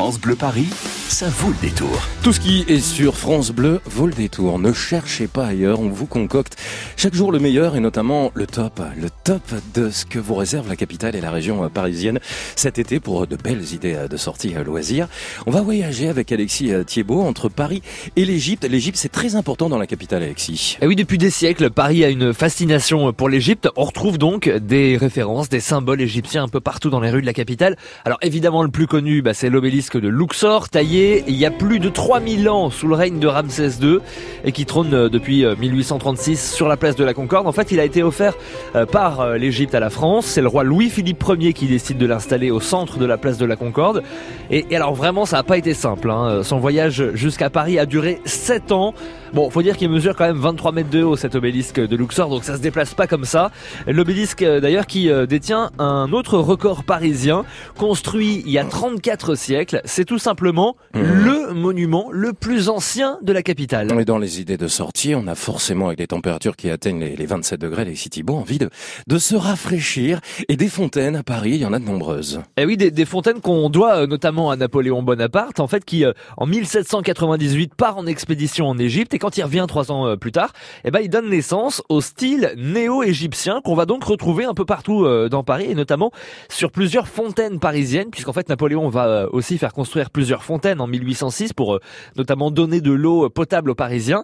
France Bleu Paris, ça vaut le détour. Tout ce qui est sur France Bleu vaut le détour. Ne cherchez pas ailleurs, on vous concocte chaque jour le meilleur et notamment le top, le top de ce que vous réserve la capitale et la région parisienne cet été pour de belles idées de sortie à loisirs. On va voyager avec Alexis Thiebaud entre Paris et l'Égypte. L'Égypte, c'est très important dans la capitale, Alexis. Et oui, depuis des siècles, Paris a une fascination pour l'Égypte. On retrouve donc des références, des symboles égyptiens un peu partout dans les rues de la capitale. Alors évidemment, le plus connu, bah, c'est l'obélisque de Luxor, taillé il y a plus de 3000 ans sous le règne de Ramsès II et qui trône euh, depuis 1836 euh, sur la place de la Concorde. En fait, il a été offert euh, par l'Égypte à la France. C'est le roi Louis-Philippe Ier qui décide de l'installer au centre de la place de la Concorde. Et, alors vraiment, ça n'a pas été simple. Hein. Son voyage jusqu'à Paris a duré 7 ans. Bon, faut dire qu'il mesure quand même 23 mètres de haut cet obélisque de Luxor, donc ça se déplace pas comme ça. L'obélisque d'ailleurs qui détient un autre record parisien, construit il y a 34 siècles. C'est tout simplement mmh. le monument le plus ancien de la capitale. Et dans les idées de sortie, on a forcément avec les températures qui atteignent les, 27 degrés, les Citibons, envie de, de se rafraîchir. Et des fontaines à Paris, il y en a de nombreuses. Et eh oui, des, fontaines qu'on doit euh, notamment à Napoléon Bonaparte, en fait, qui euh, en 1798 part en expédition en Égypte et quand il revient trois ans euh, plus tard, eh ben il donne naissance au style néo-égyptien qu'on va donc retrouver un peu partout dans Paris et notamment sur plusieurs fontaines parisiennes, puisqu'en fait Napoléon va aussi faire construire plusieurs fontaines en 1806 pour euh, notamment donner de l'eau potable aux Parisiens.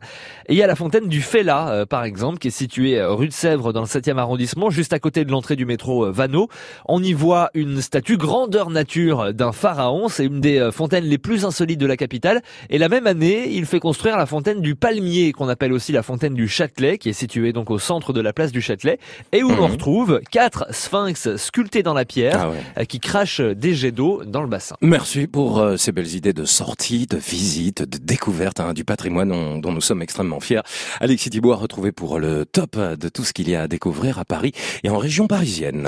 Et il y a la fontaine du Fela, euh, par exemple, qui est située euh, rue de Sèvres dans le 7e arrondissement, juste à côté de l'entrée du métro Vano. On y voit une statue grandeur nature d'un pharaon. C'est une des fontaines les plus insolites de la capitale. Et la même année, il fait construire la fontaine du Palmier, qu'on appelle aussi la fontaine du Châtelet, qui est située donc au centre de la place du Châtelet, et où l'on mhm. retrouve quatre sphinx sculptés dans la pierre, ah qui crachent des jets d'eau dans le bassin. Merci pour ces belles idées de sortie, de visite, de découverte hein, du patrimoine dont, nous sommes extrêmement fiers. Alexis Thibault a retrouvé pour le top de tout ce qu'il y a à découvrir à Paris et en région parisienne.